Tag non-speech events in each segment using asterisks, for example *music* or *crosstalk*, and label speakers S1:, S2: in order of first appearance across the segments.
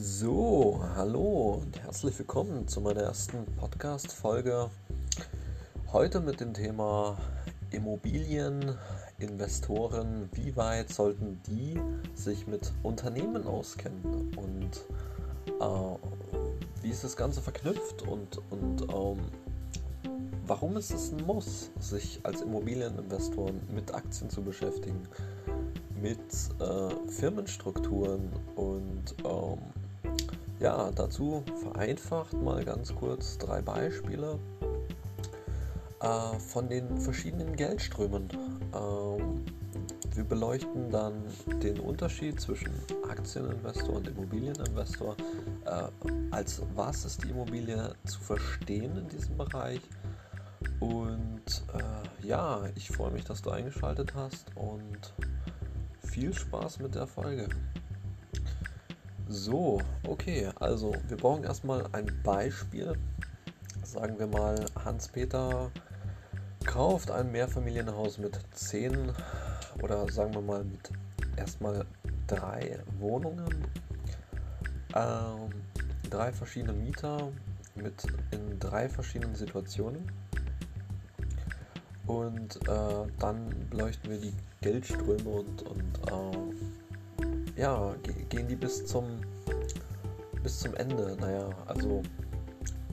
S1: So, hallo und herzlich willkommen zu meiner ersten Podcast-Folge. Heute mit dem Thema Immobilieninvestoren. Wie weit sollten die sich mit Unternehmen auskennen und äh, wie ist das Ganze verknüpft und, und ähm, warum ist es ein Muss, sich als Immobilieninvestor mit Aktien zu beschäftigen? mit äh, Firmenstrukturen und ähm, ja, dazu vereinfacht mal ganz kurz drei Beispiele äh, von den verschiedenen Geldströmen. Ähm, wir beleuchten dann den Unterschied zwischen Aktieninvestor und Immobilieninvestor. Äh, als was ist die Immobilie zu verstehen in diesem Bereich? Und äh, ja, ich freue mich, dass du eingeschaltet hast und viel Spaß mit der Folge. So, okay, also wir brauchen erstmal ein Beispiel. Sagen wir mal, Hans-Peter kauft ein Mehrfamilienhaus mit 10 oder sagen wir mal mit erstmal drei Wohnungen, ähm, drei verschiedene Mieter mit in drei verschiedenen Situationen. Und äh, dann beleuchten wir die Geldströme und, und äh, ja, gehen die bis zum bis zum Ende. Naja, also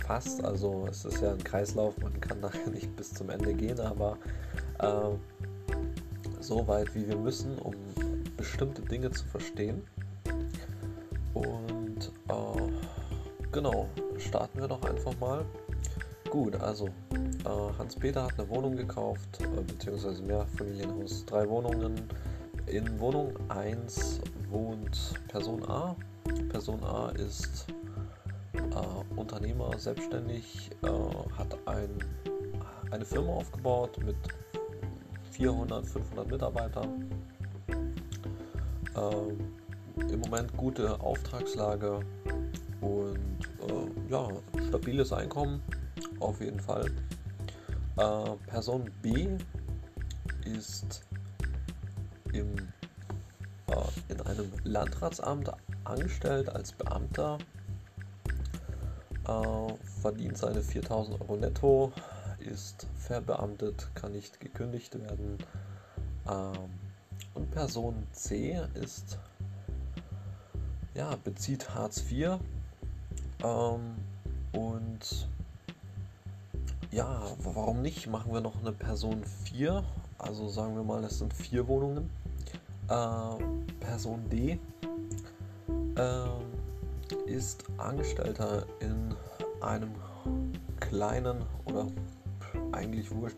S1: fast. Also es ist ja ein Kreislauf, man kann *laughs* nachher nicht bis zum Ende gehen, aber äh, so weit wie wir müssen, um bestimmte Dinge zu verstehen. Und äh, genau, starten wir doch einfach mal. Gut, also äh, Hans-Peter hat eine Wohnung gekauft, äh, beziehungsweise Mehrfamilienhaus, drei Wohnungen. In Wohnung 1 wohnt Person A. Person A ist äh, Unternehmer, selbstständig, äh, hat ein, eine Firma aufgebaut mit 400, 500 Mitarbeitern. Äh, Im Moment gute Auftragslage und äh, ja, stabiles Einkommen auf jeden Fall. Äh, Person B ist im, äh, in einem Landratsamt angestellt als Beamter, äh, verdient seine 4000 Euro netto, ist verbeamtet, kann nicht gekündigt werden. Ähm, und Person C ist, ja, bezieht Hartz IV ähm, und ja, warum nicht? Machen wir noch eine Person 4. Also sagen wir mal, es sind vier Wohnungen. Äh, Person D äh, ist Angestellter in einem kleinen oder eigentlich wurscht,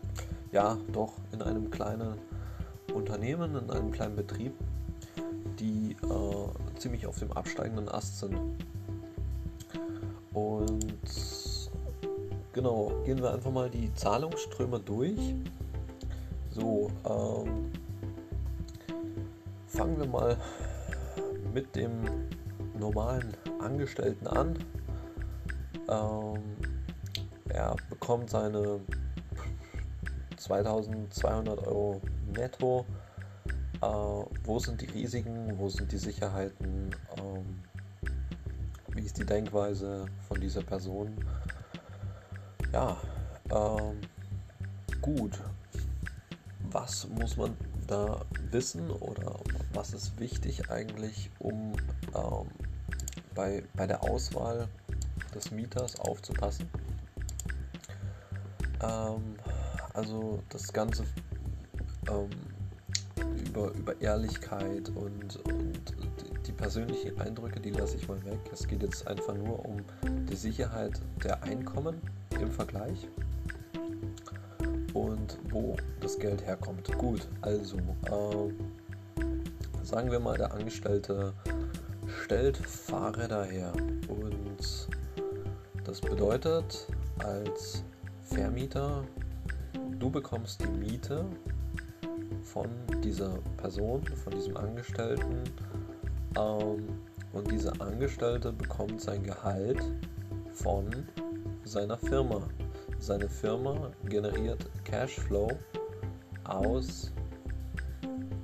S1: ja doch in einem kleinen Unternehmen, in einem kleinen Betrieb, die äh, ziemlich auf dem absteigenden Ast sind. Und genau, gehen wir einfach mal die Zahlungsströme durch. So, ähm, fangen wir mal mit dem normalen Angestellten an. Ähm, er bekommt seine 2200 Euro netto. Äh, wo sind die Risiken? Wo sind die Sicherheiten? Ähm, wie ist die Denkweise von dieser Person? Ja, ähm, gut. Was muss man da wissen oder was ist wichtig eigentlich, um ähm, bei, bei der Auswahl des Mieters aufzupassen? Ähm, also das Ganze ähm, über, über Ehrlichkeit und, und die persönlichen Eindrücke, die lasse ich mal weg. Es geht jetzt einfach nur um die Sicherheit der Einkommen im Vergleich und wo das Geld herkommt. Gut, also äh, sagen wir mal, der Angestellte stellt Fahrräder her und das bedeutet als Vermieter, du bekommst die Miete von dieser Person, von diesem Angestellten ähm, und dieser Angestellte bekommt sein Gehalt von seiner Firma. Seine Firma generiert Cashflow aus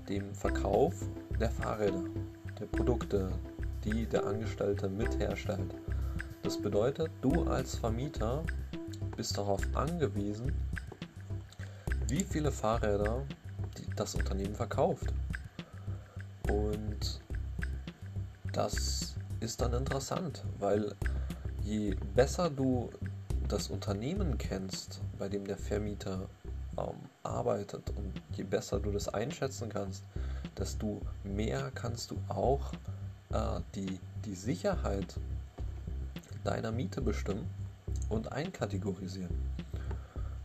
S1: dem Verkauf der Fahrräder, der Produkte, die der Angestellte mit herstellt. Das bedeutet, du als Vermieter bist darauf angewiesen, wie viele Fahrräder das Unternehmen verkauft. Und das ist dann interessant, weil je besser du das Unternehmen kennst, bei dem der Vermieter ähm, arbeitet und je besser du das einschätzen kannst, desto mehr kannst du auch äh, die, die Sicherheit deiner Miete bestimmen und einkategorisieren.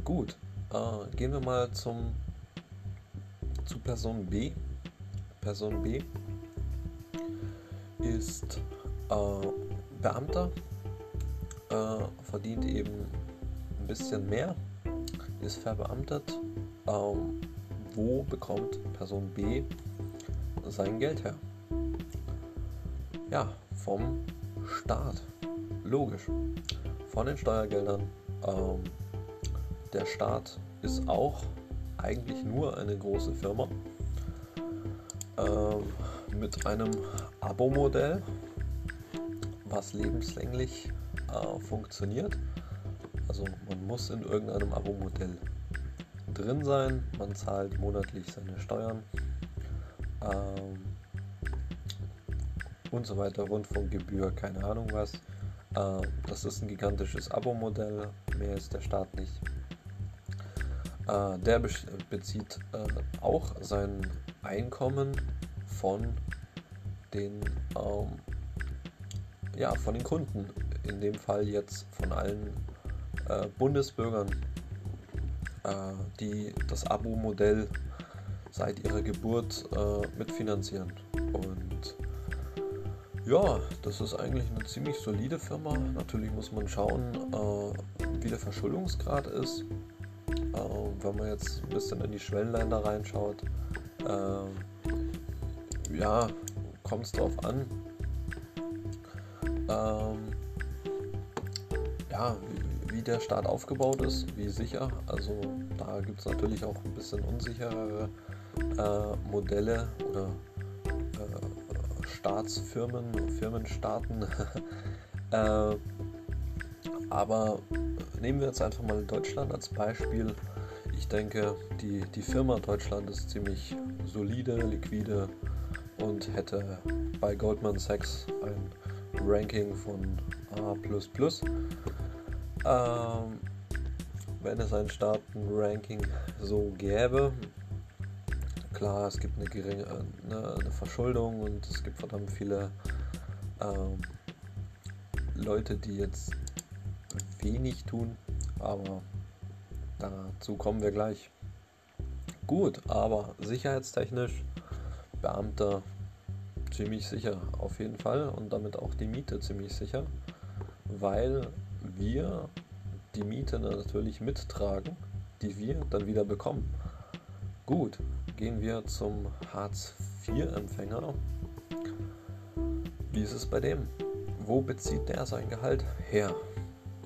S1: Gut, äh, gehen wir mal zum, zu Person B. Person B ist äh, Beamter, äh, verdient eben ein bisschen mehr, ist verbeamtet. Ähm, wo bekommt Person B sein Geld her? Ja, vom Staat. Logisch. Von den Steuergeldern. Ähm, der Staat ist auch eigentlich nur eine große Firma ähm, mit einem Abo-Modell, was lebenslänglich äh, funktioniert. Also man muss in irgendeinem Abo-Modell drin sein, man zahlt monatlich seine Steuern ähm, und so weiter, Rundfunkgebühr, keine Ahnung was. Äh, das ist ein gigantisches Abo-Modell, mehr ist der Staat nicht. Äh, der be bezieht äh, auch sein Einkommen von den, ähm, ja, von den Kunden, in dem Fall jetzt von allen äh, Bundesbürgern, äh, die das Abo-Modell seit ihrer Geburt äh, mitfinanzieren. Und ja, das ist eigentlich eine ziemlich solide Firma. Natürlich muss man schauen, äh, wie der Verschuldungsgrad ist. Wenn man jetzt ein bisschen in die Schwellenländer reinschaut, ja, kommt es darauf an. Ähm, ja, wie, der Staat aufgebaut ist, wie sicher. Also da gibt es natürlich auch ein bisschen unsicherere äh, Modelle oder äh, Staatsfirmen, Firmenstaaten. *laughs* äh, aber nehmen wir jetzt einfach mal Deutschland als Beispiel. Ich denke, die, die Firma Deutschland ist ziemlich solide, liquide und hätte bei Goldman Sachs ein Ranking von A. Ähm, wenn es ein Staatenranking so gäbe, klar, es gibt eine geringe eine, eine Verschuldung und es gibt verdammt viele ähm, Leute, die jetzt wenig tun, aber dazu kommen wir gleich. Gut, aber sicherheitstechnisch Beamter ziemlich sicher auf jeden Fall und damit auch die Miete ziemlich sicher, weil wir die Miete natürlich mittragen, die wir dann wieder bekommen. Gut, gehen wir zum Hartz-IV-Empfänger. Wie ist es bei dem? Wo bezieht der sein Gehalt her?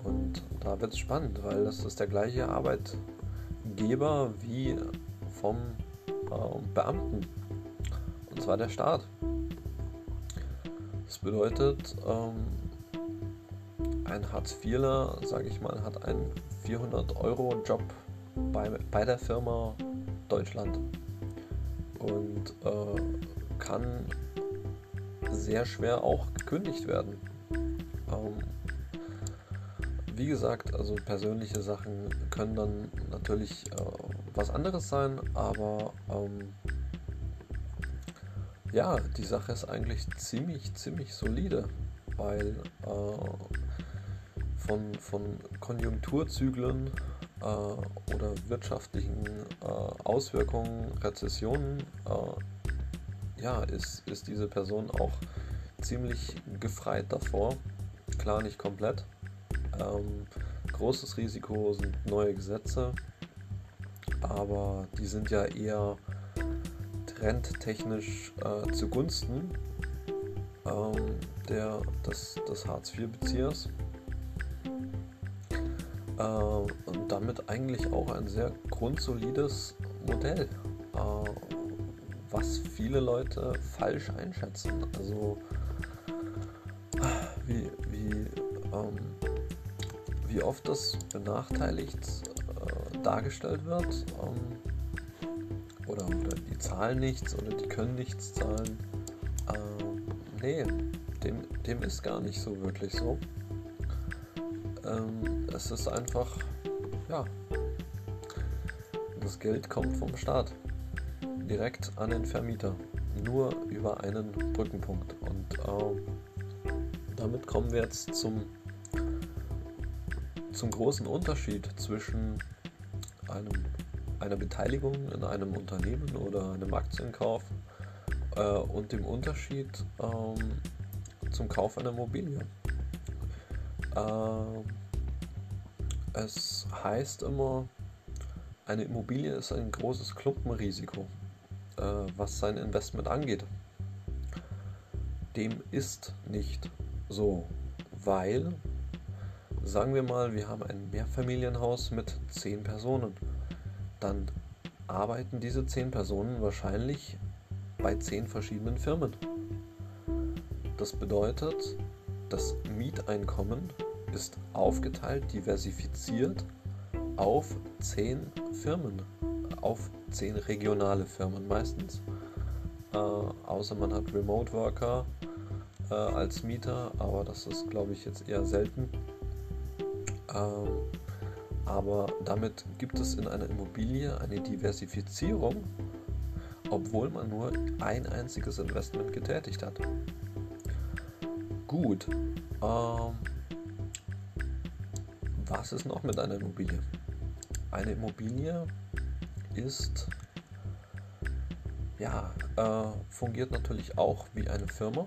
S1: Und da wird es spannend, weil das ist der gleiche Arbeitgeber wie vom äh, Beamten. Und zwar der Staat. Das bedeutet, ähm, ein Hartz-IVler, sage ich mal, hat einen 400-Euro-Job bei, bei der Firma Deutschland und äh, kann sehr schwer auch gekündigt werden. Ähm, wie gesagt, also persönliche Sachen können dann natürlich äh, was anderes sein, aber ähm, ja, die Sache ist eigentlich ziemlich, ziemlich solide, weil äh, von, von Konjunkturzyklen äh, oder wirtschaftlichen äh, Auswirkungen, Rezessionen, äh, ja, ist, ist diese Person auch ziemlich gefreit davor. Klar, nicht komplett. Ähm, großes Risiko sind neue Gesetze, aber die sind ja eher trendtechnisch äh, zugunsten ähm, der, des, des Hartz-IV-Beziehers äh, und damit eigentlich auch ein sehr grundsolides Modell, äh, was viele Leute falsch einschätzen. Also wie, wie, ähm, wie oft das benachteiligt äh, dargestellt wird ähm, oder, oder, die zahlen nichts oder die können nichts zahlen. Äh, nee, dem, dem ist gar nicht so wirklich so. Ähm, es ist einfach, ja, das Geld kommt vom Staat direkt an den Vermieter, nur über einen Brückenpunkt. Und äh, damit kommen wir jetzt zum, zum großen Unterschied zwischen einem, einer Beteiligung in einem Unternehmen oder einem Aktienkauf äh, und dem Unterschied ähm, zum Kauf einer Immobilie. Es heißt immer, eine Immobilie ist ein großes Klumpenrisiko, äh, was sein Investment angeht. Dem ist nicht so, weil, sagen wir mal, wir haben ein Mehrfamilienhaus mit 10 Personen. Dann arbeiten diese 10 Personen wahrscheinlich bei 10 verschiedenen Firmen. Das bedeutet, das Mieteinkommen ist aufgeteilt, diversifiziert auf 10 Firmen, auf 10 regionale Firmen meistens. Äh, außer man hat Remote Worker äh, als Mieter, aber das ist glaube ich jetzt eher selten. Ähm, aber damit gibt es in einer Immobilie eine Diversifizierung, obwohl man nur ein einziges Investment getätigt hat gut. Ähm, was ist noch mit einer Immobilie? Eine Immobilie ist, ja, äh, fungiert natürlich auch wie eine Firma,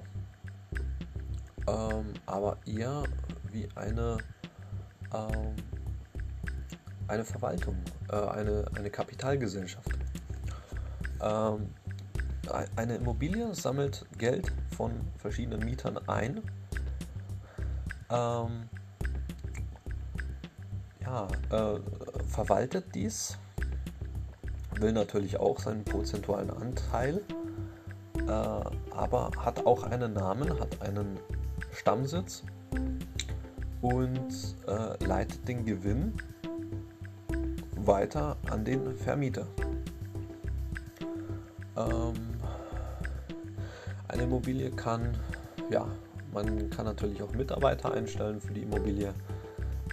S1: ähm, aber eher wie eine, ähm, eine Verwaltung, äh, eine, eine Kapitalgesellschaft. Ähm, eine Immobilie sammelt Geld von verschiedenen Mietern ein ähm, ja, äh, verwaltet dies, will natürlich auch seinen prozentualen Anteil, äh, aber hat auch einen Namen, hat einen Stammsitz und äh, leitet den Gewinn weiter an den Vermieter. Ähm, eine Immobilie kann ja man kann natürlich auch Mitarbeiter einstellen für die Immobilie.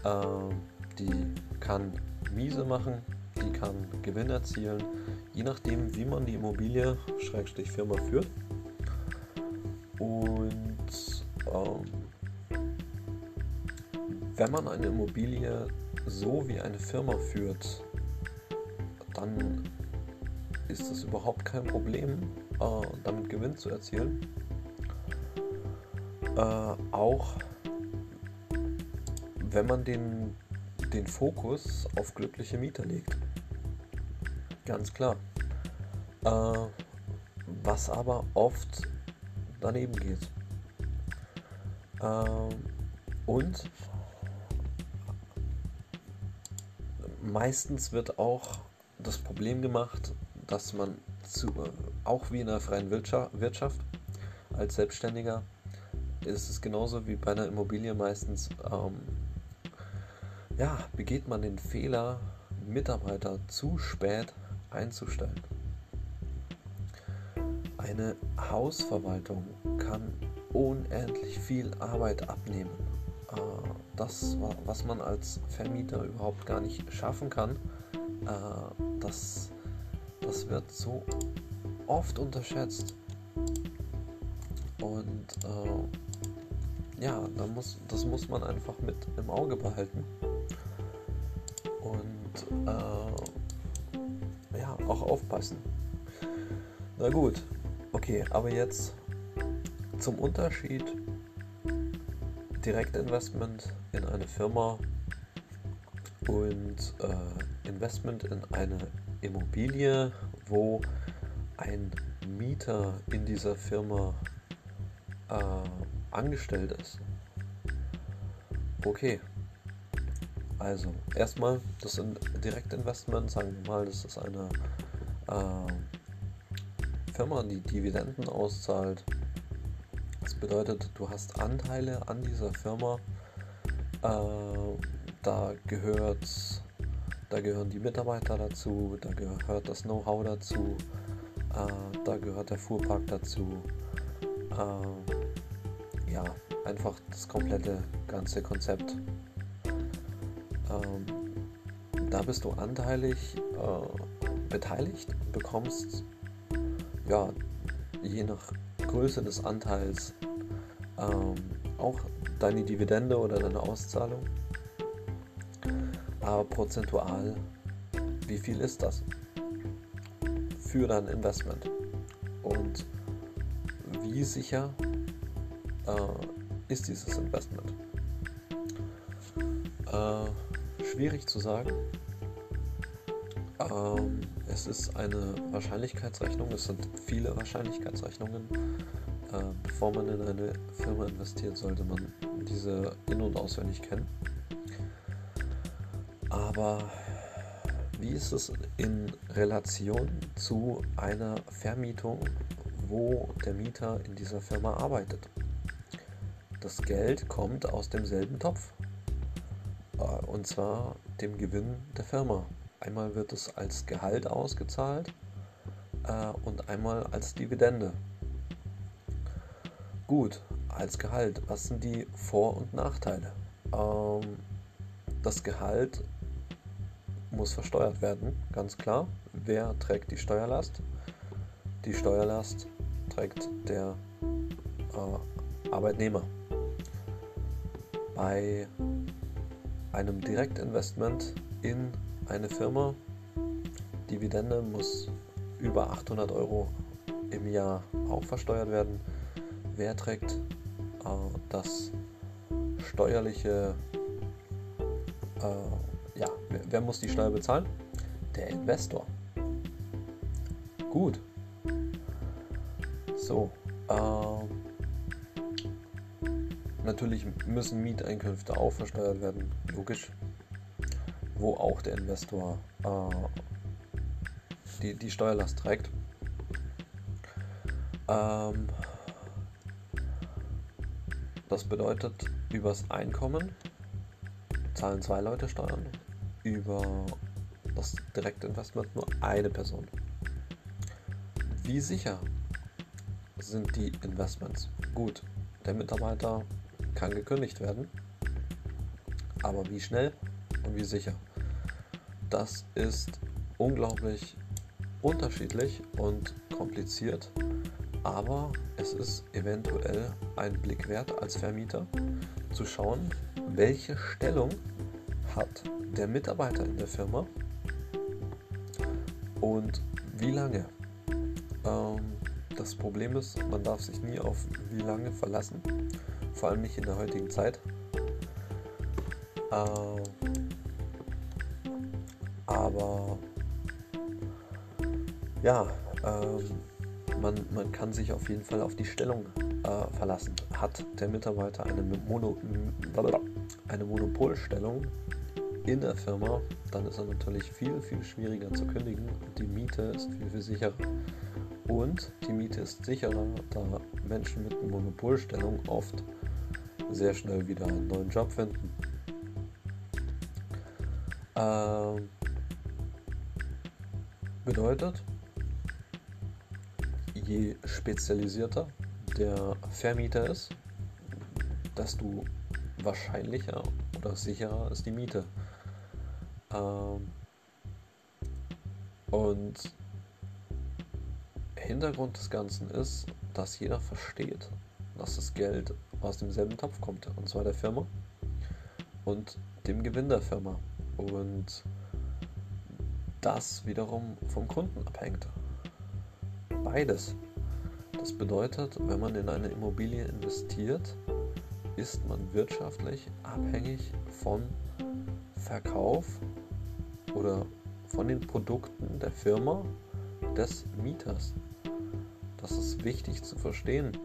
S1: Äh, die kann miese machen, die kann Gewinn erzielen, je nachdem, wie man die Immobilie, Schrägstrich Firma führt. Und ähm, wenn man eine Immobilie so wie eine Firma führt, dann ist es überhaupt kein Problem, äh, damit Gewinn zu erzielen äh, auch wenn man den, den Fokus auf glückliche Mieter legt. Ganz klar. Äh, was aber oft daneben geht. Äh, und meistens wird auch das Problem gemacht, dass man zu, äh, auch wie in der freien Wirtschaft als Selbstständiger ist es genauso wie bei einer Immobilie meistens, ähm, ja, begeht man den Fehler, Mitarbeiter zu spät einzustellen. Eine Hausverwaltung kann unendlich viel Arbeit abnehmen. Äh, das, was man als Vermieter überhaupt gar nicht schaffen kann, äh, das, das wird so oft unterschätzt. Und äh, ja, da muss, das muss man einfach mit im Auge behalten. Und äh, ja, auch aufpassen. Na gut, okay, aber jetzt zum Unterschied Direktinvestment in eine Firma und äh, Investment in eine Immobilie, wo ein Mieter in dieser Firma äh, angestellt ist. Okay. Also, erstmal, das Direktinvestment, sagen wir mal, das ist eine äh, Firma, die Dividenden auszahlt. Das bedeutet, du hast Anteile an dieser Firma, äh, da gehört, da gehören die Mitarbeiter dazu, da gehört das Know-how dazu, äh, da gehört der Fuhrpark dazu. Äh, ja, einfach das komplette ganze Konzept. Ähm, da bist du anteilig äh, beteiligt und bekommst ja je nach Größe des Anteils ähm, auch deine Dividende oder deine Auszahlung. Aber prozentual, wie viel ist das für dein Investment? Und wie sicher äh, ist dieses Investment? Schwierig zu sagen. Ähm, es ist eine Wahrscheinlichkeitsrechnung, es sind viele Wahrscheinlichkeitsrechnungen. Äh, bevor man in eine Firma investiert, sollte man diese in- und auswendig kennen. Aber wie ist es in Relation zu einer Vermietung, wo der Mieter in dieser Firma arbeitet? Das Geld kommt aus demselben Topf. Äh, und zwar dem Gewinn der Firma. Einmal wird es als Gehalt ausgezahlt äh, und einmal als Dividende. Gut, als Gehalt, was sind die Vor- und Nachteile? Ähm, das Gehalt muss versteuert werden, ganz klar. Wer trägt die Steuerlast? Die Steuerlast trägt der äh, Arbeitnehmer. Bei einem Direktinvestment in eine Firma. Dividende muss über 800 Euro im Jahr auch versteuert werden. Wer trägt äh, das steuerliche, äh, ja, wer, wer, muss die Steuer bezahlen? Der Investor. Gut. So. Natürlich müssen Mieteinkünfte auch versteuert werden. Logisch wo auch der Investor äh, die, die Steuerlast trägt. Ähm, das bedeutet, übers Einkommen zahlen zwei Leute Steuern, über das Direktinvestment nur eine Person. Wie sicher sind die Investments? Gut, der Mitarbeiter kann gekündigt werden, aber wie schnell und wie sicher? das ist unglaublich unterschiedlich und kompliziert, aber es ist eventuell ein Blick wert als Vermieter zu schauen, welche Stellung hat der Mitarbeiter in der Firma und wie lange. Ähm, das Problem ist, man darf sich nie auf wie lange verlassen, vor allem nicht in der heutigen Zeit. Äh, aber ja, ähm, man, man kann sich auf jeden Fall auf die Stellung äh, verlassen. Hat der Mitarbeiter eine, Mono, eine Monopolstellung in der Firma, dann ist er natürlich viel, viel schwieriger zu kündigen. Die Miete ist viel, viel sicherer. Und die Miete ist sicherer, da Menschen mit Monopolstellung oft sehr schnell wieder einen neuen Job finden. Ähm, Bedeutet, je spezialisierter der Vermieter ist, desto wahrscheinlicher oder sicherer ist die Miete. Ähm, und Hintergrund des Ganzen ist, dass jeder versteht, dass das Geld aus demselben Topf kommt, und zwar der Firma und dem Gewinn der Firma. Und das wiederum vom Kunden abhängt. Beides. Das bedeutet, wenn man in eine Immobilie investiert, ist man wirtschaftlich abhängig von Verkauf oder von den Produkten der Firma des Mieters. Das ist wichtig zu verstehen.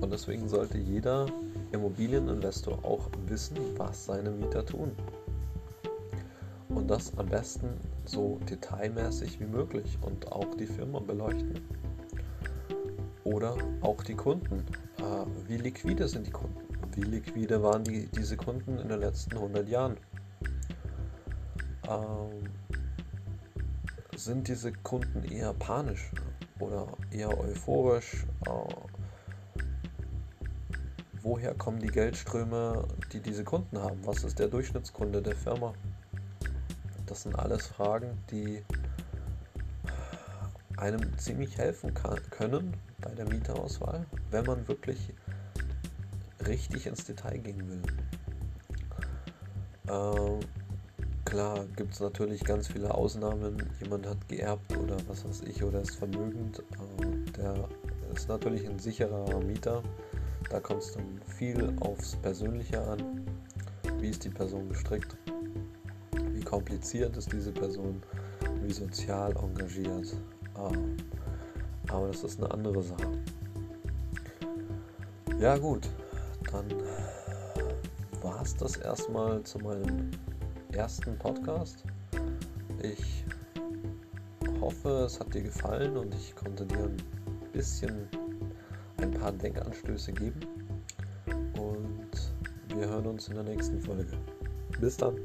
S1: Und deswegen sollte jeder Immobilieninvestor auch wissen, was seine Mieter tun. Und das am besten so detailmäßig wie möglich und auch die Firma beleuchten. Oder auch die Kunden. Äh, wie liquide sind die Kunden? Wie liquide waren die, diese Kunden in den letzten 100 Jahren? ähm, sind diese Kunden eher panisch oder eher euphorisch? Äh, woher kommen die Geldströme, die diese Kunden haben? Was ist der Durchschnittskunde der Firma? Das sind alles Fragen, die einem ziemlich helfen können bei der Mieterauswahl, wenn man wirklich richtig ins Detail gehen will. Ähm, klar gibt es natürlich ganz viele Ausnahmen. Jemand hat geerbt oder was weiß ich oder ist vermögend. Äh, der ist natürlich ein sicherer Mieter. Da kommt es dann viel aufs Persönliche an. Wie ist die Person gestrickt? Wie kompliziert ist diese Person? Wie sozial engagiert? Äh, aber das ist eine andere Sache. Ja gut, dann war es das erstmal zu meinem ersten Podcast. Ich hoffe, es hat dir gefallen und ich konnte dir ein bisschen ein paar Denkanstöße geben. Und wir hören uns in der nächsten Folge. Bis dann.